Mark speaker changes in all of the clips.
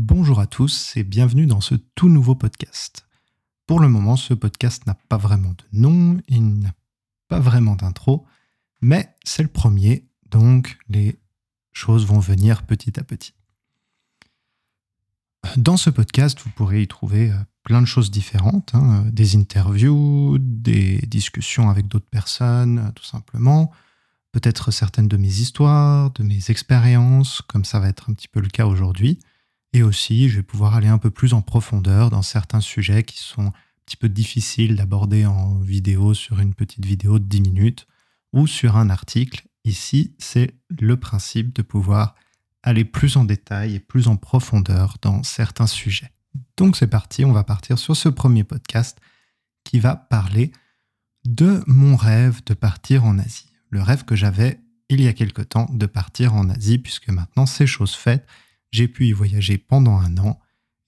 Speaker 1: Bonjour à tous et bienvenue dans ce tout nouveau podcast. Pour le moment, ce podcast n'a pas vraiment de nom, il n'a pas vraiment d'intro, mais c'est le premier, donc les choses vont venir petit à petit. Dans ce podcast, vous pourrez y trouver euh, plein de choses différentes, hein, des interviews, des discussions avec d'autres personnes, euh, tout simplement, peut-être certaines de mes histoires, de mes expériences, comme ça va être un petit peu le cas aujourd'hui. Et aussi, je vais pouvoir aller un peu plus en profondeur dans certains sujets qui sont un petit peu difficiles d'aborder en vidéo sur une petite vidéo de 10 minutes ou sur un article. Ici, c'est le principe de pouvoir aller plus en détail et plus en profondeur dans certains sujets. Donc c'est parti, on va partir sur ce premier podcast qui va parler de mon rêve de partir en Asie le rêve que j'avais il y a quelque temps de partir en Asie, puisque maintenant c'est chose faite. J'ai pu y voyager pendant un an.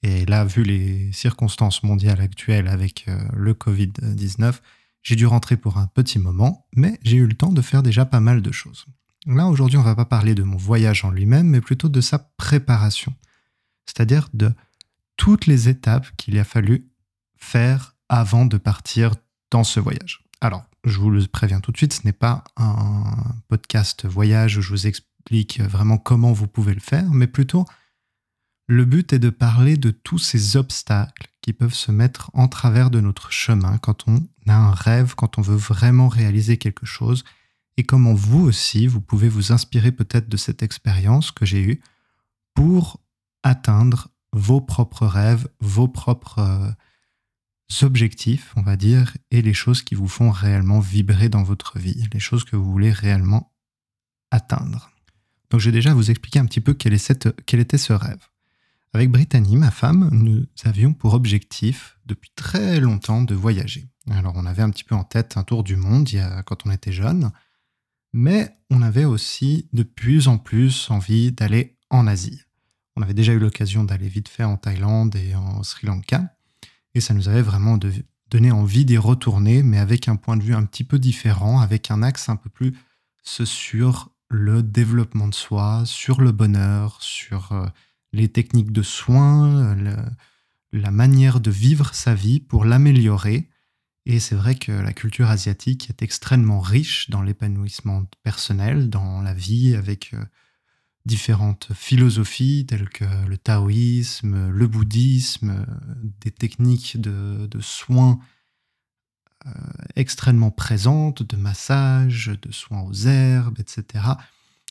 Speaker 1: Et là, vu les circonstances mondiales actuelles avec euh, le Covid-19, j'ai dû rentrer pour un petit moment, mais j'ai eu le temps de faire déjà pas mal de choses. Là, aujourd'hui, on va pas parler de mon voyage en lui-même, mais plutôt de sa préparation. C'est-à-dire de toutes les étapes qu'il a fallu faire avant de partir dans ce voyage. Alors, je vous le préviens tout de suite, ce n'est pas un podcast voyage où je vous explique vraiment comment vous pouvez le faire, mais plutôt le but est de parler de tous ces obstacles qui peuvent se mettre en travers de notre chemin quand on a un rêve, quand on veut vraiment réaliser quelque chose, et comment vous aussi, vous pouvez vous inspirer peut-être de cette expérience que j'ai eue pour atteindre vos propres rêves, vos propres euh, objectifs, on va dire, et les choses qui vous font réellement vibrer dans votre vie, les choses que vous voulez réellement atteindre. Donc je vais déjà vous expliquer un petit peu quel était ce rêve. Avec Brittany, ma femme, nous avions pour objectif depuis très longtemps de voyager. Alors on avait un petit peu en tête un tour du monde quand on était jeune, mais on avait aussi de plus en plus envie d'aller en Asie. On avait déjà eu l'occasion d'aller vite fait en Thaïlande et en Sri Lanka, et ça nous avait vraiment donné envie d'y retourner, mais avec un point de vue un petit peu différent, avec un axe un peu plus sur le développement de soi, sur le bonheur, sur euh, les techniques de soins, la manière de vivre sa vie pour l'améliorer. Et c'est vrai que la culture asiatique est extrêmement riche dans l'épanouissement personnel, dans la vie, avec euh, différentes philosophies telles que le taoïsme, le bouddhisme, des techniques de, soins euh, extrêmement présentes, de massage, de soins aux herbes, etc.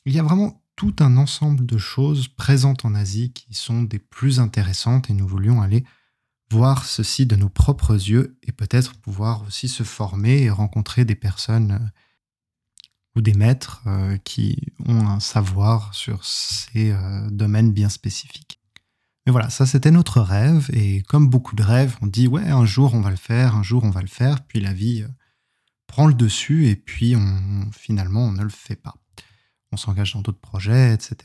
Speaker 1: Il y a vraiment tout un ensemble de choses présentes en Asie qui sont des plus intéressantes et nous voulions aller voir ceci de nos propres yeux et peut-être pouvoir aussi se former et rencontrer des personnes ou des maîtres euh, qui ont un savoir sur ces euh, domaines bien spécifiques. Mais voilà, ça c'était notre rêve, et comme beaucoup de rêves, on dit ouais, un jour on va le faire, un jour on va le faire, puis la vie euh, prend le dessus, et puis on, finalement on ne le fait pas. On s'engage dans d'autres projets, etc.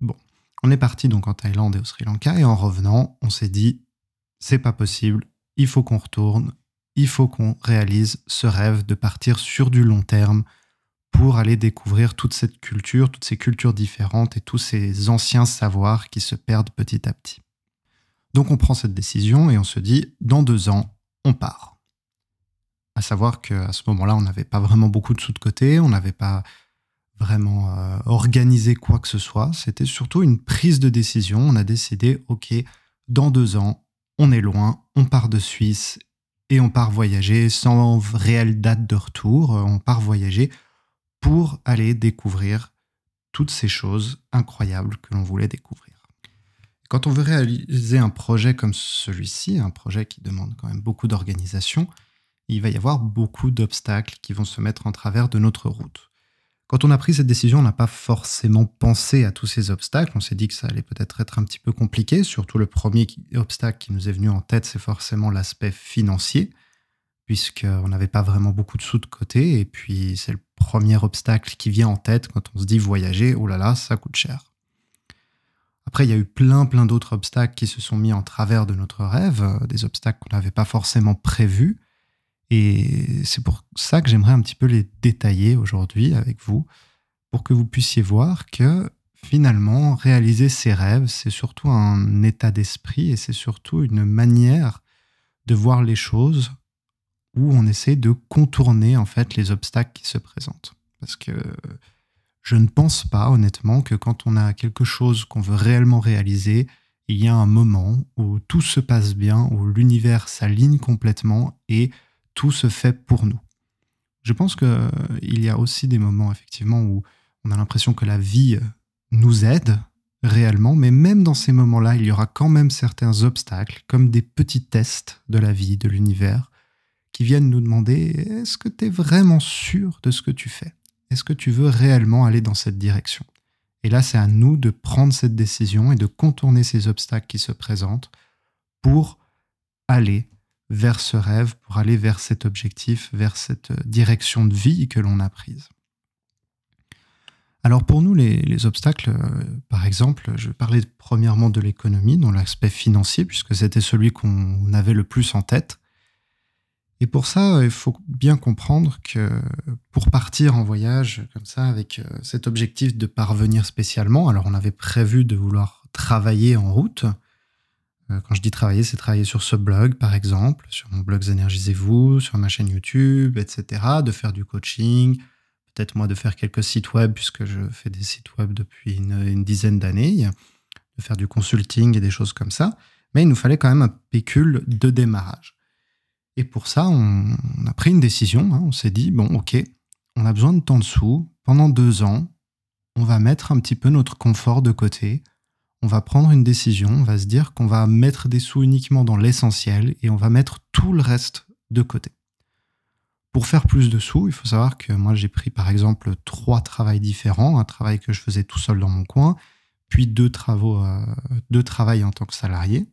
Speaker 1: Bon, on est parti donc en Thaïlande et au Sri Lanka, et en revenant, on s'est dit c'est pas possible, il faut qu'on retourne, il faut qu'on réalise ce rêve de partir sur du long terme, pour aller découvrir toute cette culture, toutes ces cultures différentes et tous ces anciens savoirs qui se perdent petit à petit. Donc on prend cette décision et on se dit, dans deux ans, on part. À savoir qu'à ce moment-là, on n'avait pas vraiment beaucoup de sous de côté, on n'avait pas vraiment euh, organisé quoi que ce soit. C'était surtout une prise de décision. On a décidé, OK, dans deux ans, on est loin, on part de Suisse et on part voyager sans réelle date de retour. On part voyager pour aller découvrir toutes ces choses incroyables que l'on voulait découvrir. Quand on veut réaliser un projet comme celui-ci, un projet qui demande quand même beaucoup d'organisation, il va y avoir beaucoup d'obstacles qui vont se mettre en travers de notre route. Quand on a pris cette décision, on n'a pas forcément pensé à tous ces obstacles. On s'est dit que ça allait peut-être être un petit peu compliqué. Surtout le premier obstacle qui nous est venu en tête, c'est forcément l'aspect financier puisqu'on n'avait pas vraiment beaucoup de sous de côté. Et puis, c'est le premier obstacle qui vient en tête quand on se dit voyager, oh là là, ça coûte cher. Après, il y a eu plein, plein d'autres obstacles qui se sont mis en travers de notre rêve, euh, des obstacles qu'on n'avait pas forcément prévus. Et c'est pour ça que j'aimerais un petit peu les détailler aujourd'hui avec vous, pour que vous puissiez voir que finalement, réaliser ses rêves, c'est surtout un état d'esprit et c'est surtout une manière de voir les choses où on essaie de contourner en fait les obstacles qui se présentent. Parce que je ne pense pas honnêtement que quand on a quelque chose qu'on veut réellement réaliser, il y a un moment où tout se passe bien, où l'univers s'aligne complètement et tout se fait pour nous. Je pense qu'il y a aussi des moments effectivement où on a l'impression que la vie nous aide réellement, mais même dans ces moments-là, il y aura quand même certains obstacles, comme des petits tests de la vie, de l'univers, qui viennent nous demander est-ce que tu es vraiment sûr de ce que tu fais? Est-ce que tu veux réellement aller dans cette direction? Et là, c'est à nous de prendre cette décision et de contourner ces obstacles qui se présentent pour aller vers ce rêve, pour aller vers cet objectif, vers cette direction de vie que l'on a prise. Alors pour nous, les, obstacles, euh, par exemple, je parlais premièrement de l'économie, dans l'aspect financier, puisque c'était celui qu'on avait le plus en tête. Et pour ça, il faut bien comprendre que pour partir en voyage comme ça, avec euh, cet objectif de parvenir spécialement, alors on avait prévu de vouloir travailler en route. Euh, quand je dis travailler, c'est travailler sur ce blog, par exemple, sur mon blog Énergisez-vous, sur ma chaîne YouTube, etc., de faire du coaching, peut-être moi de faire quelques sites web, puisque je fais des sites web depuis une dizaine d'années, de faire du consulting et des choses comme ça. Mais il nous fallait quand même un pécule de démarrage. Et pour ça, on, a pris une décision. Hein. on s'est dit, bon, ok, on a besoin de temps de sous. Pendant deux ans, on va mettre un petit peu notre confort de côté. On va prendre une décision. On va se dire qu'on va mettre des sous uniquement dans l'essentiel et on va mettre tout le reste de côté. Pour faire plus de sous, il faut savoir que moi j'ai pris par exemple trois travails différents, un travail que je faisais tout seul dans mon coin, puis deux travaux, euh, en tant que salarié.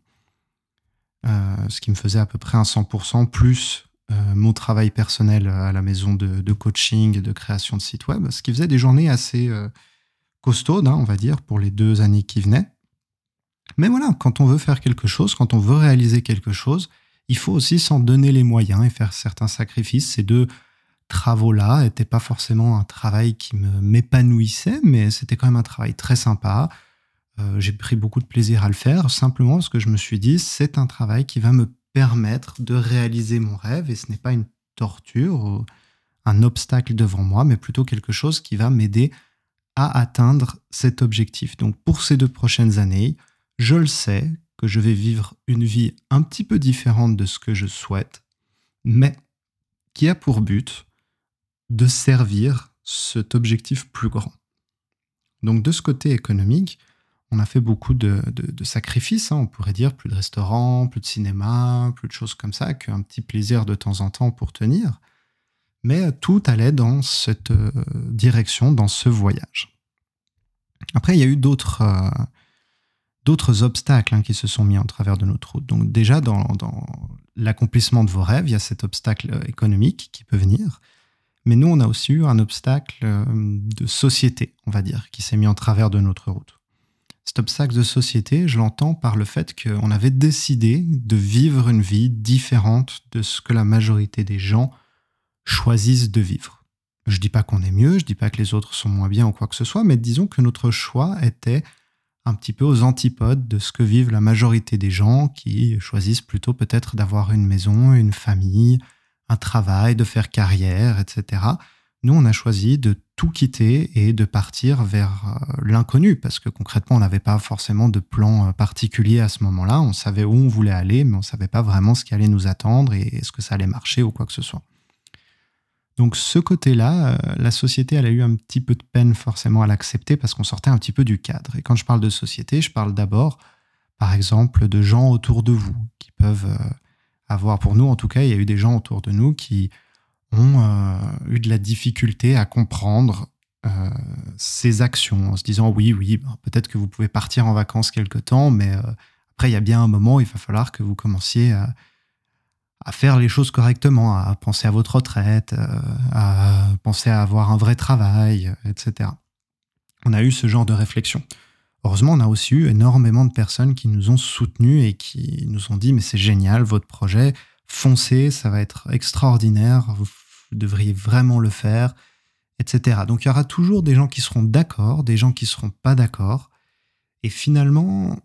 Speaker 1: Euh, ce qui me faisait à peu près un 100% plus euh, mon travail personnel à la maison de, coaching et de création de site web, ce qui faisait des journées assez costaudes, hein, on va dire, pour les deux années qui venaient. Mais voilà, quand on veut faire quelque chose, quand on veut réaliser quelque chose, il faut aussi s'en donner les moyens et faire certains sacrifices. Ces deux travaux-là n'étaient pas forcément un travail qui m'épanouissait, mais c'était quand même un travail très sympa. Euh, j'ai pris beaucoup de plaisir à le faire, simplement parce que je me suis dit, c'est un travail qui va me permettre de réaliser mon rêve, et ce n'est pas une torture, un obstacle devant moi, mais plutôt quelque chose qui va m'aider à atteindre cet objectif. Donc pour ces deux prochaines années, je le sais que je vais vivre une vie un petit peu différente de ce que je souhaite, mais qui a pour but de servir cet objectif plus grand. Donc de ce côté économique, on a fait beaucoup de, sacrifices, hein, on pourrait dire, plus de restaurants, plus de cinéma, plus de choses comme ça, qu'un petit plaisir de temps en temps pour tenir. Mais tout allait dans cette euh, direction, dans ce voyage. Après, il y a eu d'autres euh, obstacles hein, qui se sont mis en travers de notre route. Donc déjà, dans, l'accomplissement de vos rêves, il y a cet obstacle économique qui peut venir. Mais nous, on a aussi eu un obstacle euh, de société, on va dire, qui s'est mis en travers de notre route. Cet obstacle de société, je l'entends par le fait qu'on avait décidé de vivre une vie différente de ce que la majorité des gens choisissent de vivre. Je ne dis pas qu'on est mieux, je ne dis pas que les autres sont moins bien ou quoi que ce soit, mais disons que notre choix était un petit peu aux antipodes de ce que vivent la majorité des gens qui choisissent plutôt peut-être d'avoir une maison, une famille, un travail, de faire carrière, etc. Nous, on a choisi de tout quitter et de partir vers euh, l'inconnu, parce que concrètement, on n'avait pas forcément de plan euh, particulier à ce moment-là. On savait où on voulait aller, mais on ne savait pas vraiment ce qui allait nous attendre et est-ce que ça allait marcher ou quoi que ce soit. Donc ce côté-là, euh, la société, elle a eu un petit peu de peine forcément à l'accepter parce qu'on sortait un petit peu du cadre. Et quand je parle de société, je parle d'abord, par exemple, de gens autour de vous qui peuvent avoir, pour nous en tout cas, il y a eu des gens autour de nous qui ont euh, eu de la difficulté à comprendre euh, ces actions en se disant oui, oui, ben, peut-être que vous pouvez partir en vacances quelque temps, mais euh, après, il y a bien un moment il va falloir que vous commenciez à, faire les choses correctement, à penser à votre retraite, à penser à avoir un vrai travail, etc. On a eu ce genre de réflexion. Heureusement, on a aussi eu énormément de personnes qui nous ont soutenus et qui nous ont dit mais c'est génial votre projet, foncez, ça va être extraordinaire, vous devriez vraiment le faire. etc. Donc il y aura toujours des gens qui seront d'accord, des gens qui seront pas d'accord. Et finalement,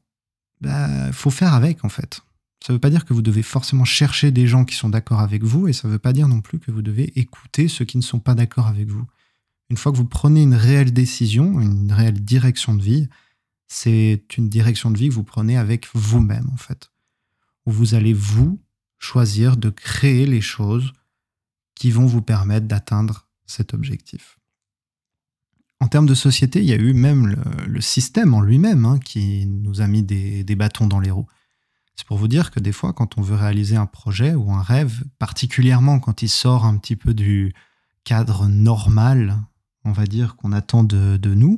Speaker 1: il bah, faut faire avec en fait. Ça ne veut pas dire que vous devez forcément chercher des gens qui sont d'accord avec vous, et ça ne veut pas dire non plus que vous devez écouter ceux qui ne sont pas d'accord avec vous. Une fois que vous prenez une réelle décision, une réelle direction de vie, c'est une direction de vie que vous prenez avec vous-même en fait. Où vous allez vous choisir de créer les choses qui vont vous permettre d'atteindre cet objectif. En termes de société, il y a eu même le, système en lui-même hein, qui nous a mis des, bâtons dans les roues. C'est pour vous dire que des fois, quand on veut réaliser un projet ou un rêve, particulièrement quand il sort un petit peu du cadre normal, on va dire, qu'on attend de, nous,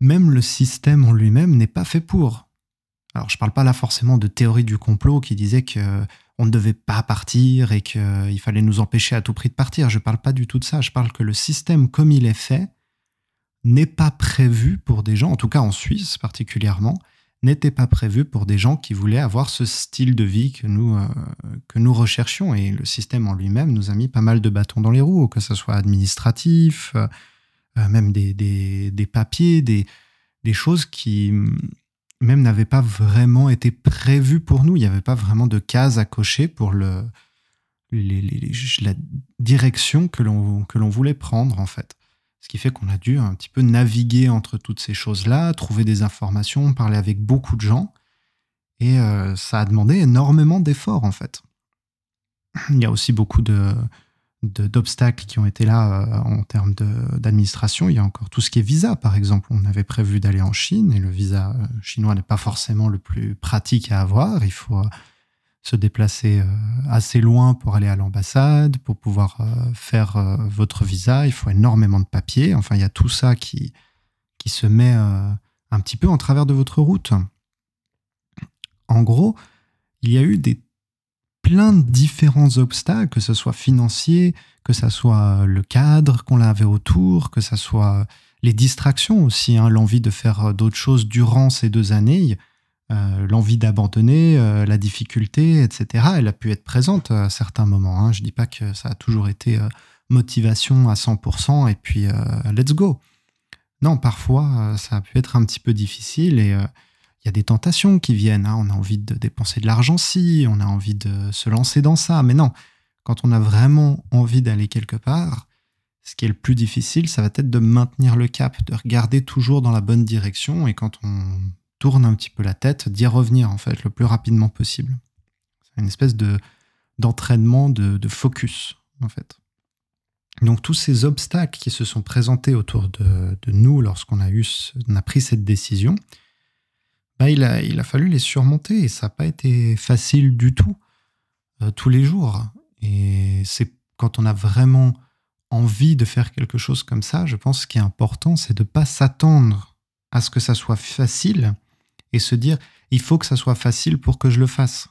Speaker 1: même le système en lui-même n'est pas fait pour. Alors, je ne parle pas là forcément de théorie du complot qui disait que on ne devait pas partir et qu'il fallait nous empêcher à tout prix de partir. Je ne parle pas du tout de ça. Je parle que le système comme il est fait n'est pas prévu pour des gens, en tout cas en Suisse particulièrement, n'était pas prévu pour des gens qui voulaient avoir ce style de vie que nous, euh, que nous recherchions. Et le système en lui-même nous a mis pas mal de bâtons dans les roues, que ce soit administratif, euh, euh, même des, des, papiers, des, des choses qui même n'avait pas vraiment été prévu pour nous. Il n'y avait pas vraiment de cases à cocher pour le, la direction que l'on voulait prendre, en fait. Ce qui fait qu'on a dû un petit peu naviguer entre toutes ces choses-là, trouver des informations, parler avec beaucoup de gens. Et euh, ça a demandé énormément d'efforts, en fait. Il y a aussi beaucoup de, d'obstacles qui ont été là euh, en termes d'administration. Il y a encore tout ce qui est visa, par exemple. On avait prévu d'aller en Chine et le visa euh, chinois n'est pas forcément le plus pratique à avoir. Il faut se déplacer assez loin pour aller à l'ambassade, pour pouvoir faire votre visa. Il faut énormément de papiers. Enfin, il y a tout ça qui, qui se met un petit peu en travers de votre route. En gros, il y a eu des plein de différents obstacles, que ce soit financier, que ce soit le cadre qu'on avait autour, que ce soit les distractions aussi, hein, l'envie de faire d'autres choses durant ces deux années, euh, l'envie d'abandonner, euh, la difficulté, etc. Elle a pu être présente à certains moments. Hein. Je ne dis pas que ça a toujours été euh, motivation à 100% et puis let's go. Non, parfois, ça a pu être un petit peu difficile et il y a des tentations qui viennent. Hein. On a envie de dépenser de l'argent si, on a envie de se lancer dans ça. Mais non, quand on a vraiment envie d'aller quelque part, ce qui est le plus difficile, ça va être de maintenir le cap, de regarder toujours dans la bonne direction et quand on tourne un petit peu la tête, d'y revenir en fait le plus rapidement possible. C'est une espèce de d'entraînement, de, focus en fait. Donc tous ces obstacles qui se sont présentés autour de, de nous lorsqu'on a a pris cette décision, bah, il, a, il a fallu les surmonter et ça n'a pas été facile du tout euh, tous les jours. Et c'est quand on a vraiment envie de faire quelque chose comme ça, je pense qu'il est important, c'est de ne pas s'attendre à ce que ça soit facile et se dire il faut que ça soit facile pour que je le fasse.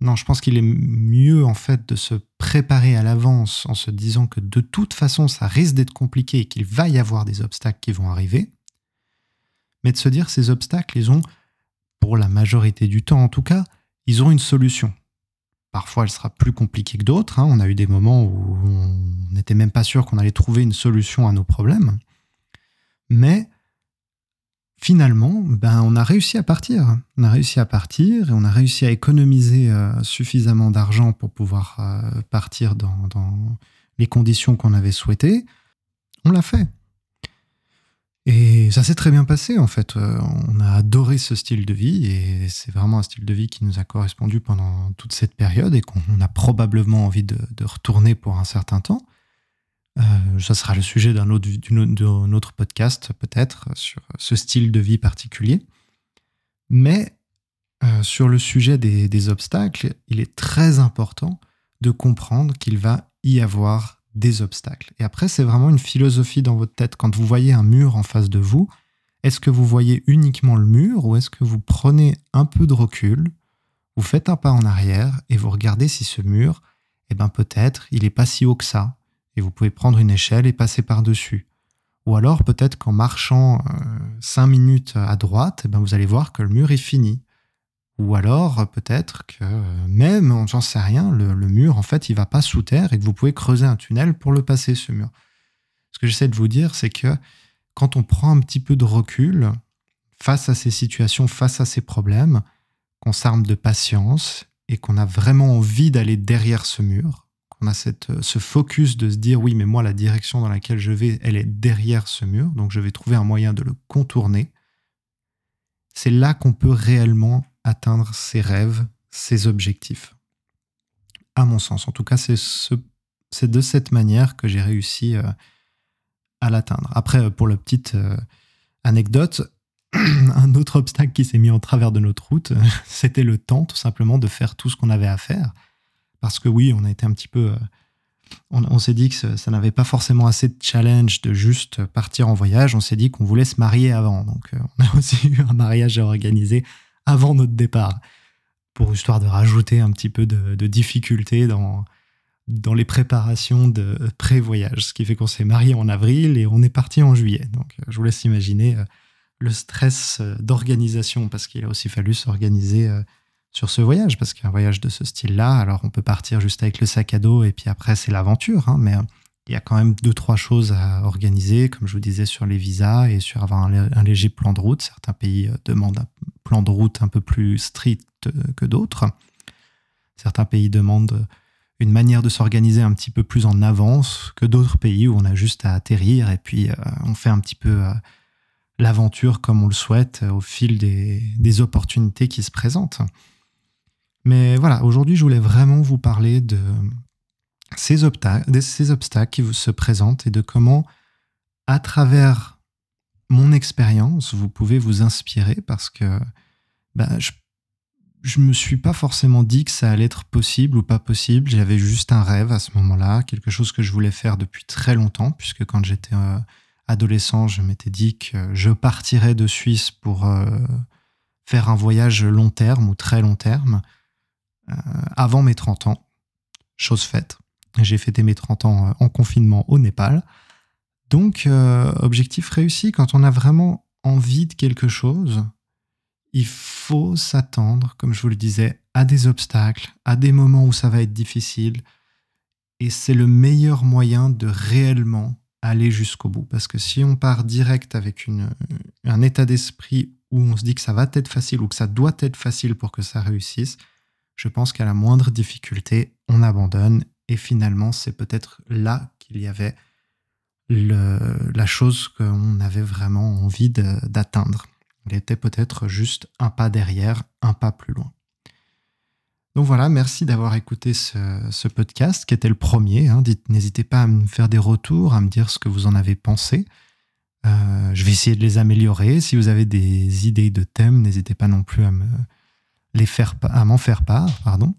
Speaker 1: Non, je pense qu'il est mieux en fait de se préparer à l'avance en se disant que de toute façon ça risque d'être compliqué et qu'il va y avoir des obstacles qui vont arriver, mais de se dire ces obstacles, ils ont pour la majorité du temps en tout cas, ils ont une solution. Parfois, elle sera plus compliquée que d'autres. Hein. On a eu des moments où on n'était même pas sûr qu'on allait trouver une solution à nos problèmes. Mais finalement, ben, on a réussi à partir. On a réussi à partir et on a réussi à économiser euh, suffisamment d'argent pour pouvoir euh, partir dans, les conditions qu'on avait souhaitées. On l'a fait. Et ça s'est très bien passé en fait. Euh, on a adoré ce style de vie et c'est vraiment un style de vie qui nous a correspondu pendant toute cette période et qu'on a probablement envie de, retourner pour un certain temps. Euh, ça sera le sujet d'un autre, podcast peut-être sur ce style de vie particulier. Mais euh, sur le sujet des, des obstacles, il est très important de comprendre qu'il va y avoir des obstacles. Et après, c'est vraiment une philosophie dans votre tête. Quand vous voyez un mur en face de vous, est-ce que vous voyez uniquement le mur ou est-ce que vous prenez un peu de recul, vous faites un pas en arrière et vous regardez si ce mur, eh ben peut-être il n'est pas si haut que ça? Et vous pouvez prendre une échelle et passer par-dessus. Ou alors peut-être qu'en marchant euh, cinq minutes à droite, eh ben vous allez voir que le mur est fini. Ou alors, peut-être que même, j'en sais rien, le, mur, en fait, il va pas sous terre et que vous pouvez creuser un tunnel pour le passer, ce mur. Ce que j'essaie de vous dire, c'est que quand on prend un petit peu de recul face à ces situations, face à ces problèmes, qu'on s'arme de patience et qu'on a vraiment envie d'aller derrière ce mur, qu'on a cette, ce focus de se dire oui, mais moi, la direction dans laquelle je vais, elle est derrière ce mur, donc je vais trouver un moyen de le contourner. C'est là qu'on peut réellement atteindre ses rêves, ses objectifs. À mon sens, en tout cas, c'est ce, de cette manière que j'ai réussi euh, à l'atteindre. Après, pour la petite euh, anecdote, un autre obstacle qui s'est mis en travers de notre route, c'était le temps tout simplement de faire tout ce qu'on avait à faire. Parce que oui, on a été un petit peu... Euh, on, s'est dit que ça, n'avait pas forcément assez de challenge de juste partir en voyage. On s'est dit qu'on voulait se marier avant. Donc euh, on a aussi eu un mariage à organiser avant notre départ. Pour histoire de rajouter un petit peu de, de difficulté dans, dans les préparations de pré-voyage. Ce qui fait qu'on s'est marié en avril et on est parti en juillet. Donc je vous laisse imaginer le stress euh, d'organisation, parce qu'il a aussi fallu s'organiser euh, sur ce voyage, parce qu'un voyage de ce style-là, alors on peut partir juste avec le sac à dos et puis après c'est l'aventure, hein, mais euh, il y a quand même deux, trois choses à organiser, comme je vous disais sur les visas et sur avoir un, léger plan de route. Certains pays demandent un plan de route un peu plus strict que d'autres. Certains pays demandent une manière de s'organiser un petit peu plus en avance que d'autres pays où on a juste à atterrir et puis on fait un petit peu l'aventure comme on le souhaite euh, au fil des, opportunités qui se présentent. Mais voilà, aujourd'hui, je voulais vraiment vous parler de ces, obstacles, ces obstacles qui se présentent et de comment, à travers mon expérience, vous pouvez vous inspirer parce que bah, je ne me suis pas forcément dit que ça allait être possible ou pas possible. J'avais juste un rêve à ce moment-là, quelque chose que je voulais faire depuis très longtemps, puisque quand j'étais euh, adolescent, je m'étais dit que je partirais de Suisse pour euh, faire un voyage long terme ou très long terme avant mes 30 ans. Chose faite. J'ai fêté mes 30 ans euh, en confinement au Népal. Donc, objectif réussi, quand on a vraiment envie de quelque chose, il faut s'attendre, comme je vous le disais, à des obstacles, à des moments où ça va être difficile. Et c'est le meilleur moyen de réellement aller jusqu'au bout. Parce que si on part direct avec une, un état d'esprit où on se dit que ça va être facile ou que ça doit être facile pour que ça réussisse, je pense qu'à la moindre difficulté, on abandonne. Et finalement, c'est peut-être là qu'il y avait la chose qu'on avait vraiment envie d'atteindre. Il était peut-être juste un pas derrière, un pas plus loin. Donc voilà, merci d'avoir écouté ce, podcast qui était le premier. Hein. N'hésitez pas à me faire des retours, à me dire ce que vous en avez pensé. Euh, je vais essayer de les améliorer. Si vous avez des idées de thèmes, n'hésitez pas non plus à me à m'en faire part, pardon.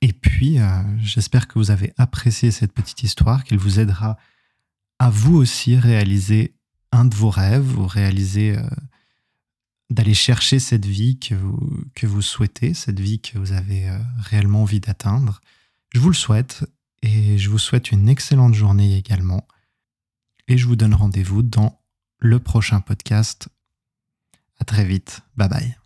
Speaker 1: Et puis, euh, j'espère que vous avez apprécié cette petite histoire, qu'elle vous aidera à vous aussi réaliser un de vos rêves ou réaliser euh, d'aller chercher cette vie que vous, que vous souhaitez, cette vie que vous avez euh, réellement envie d'atteindre. Je vous le souhaite et je vous souhaite une excellente journée également. Et je vous donne rendez-vous dans le prochain podcast. À très vite. Bye bye.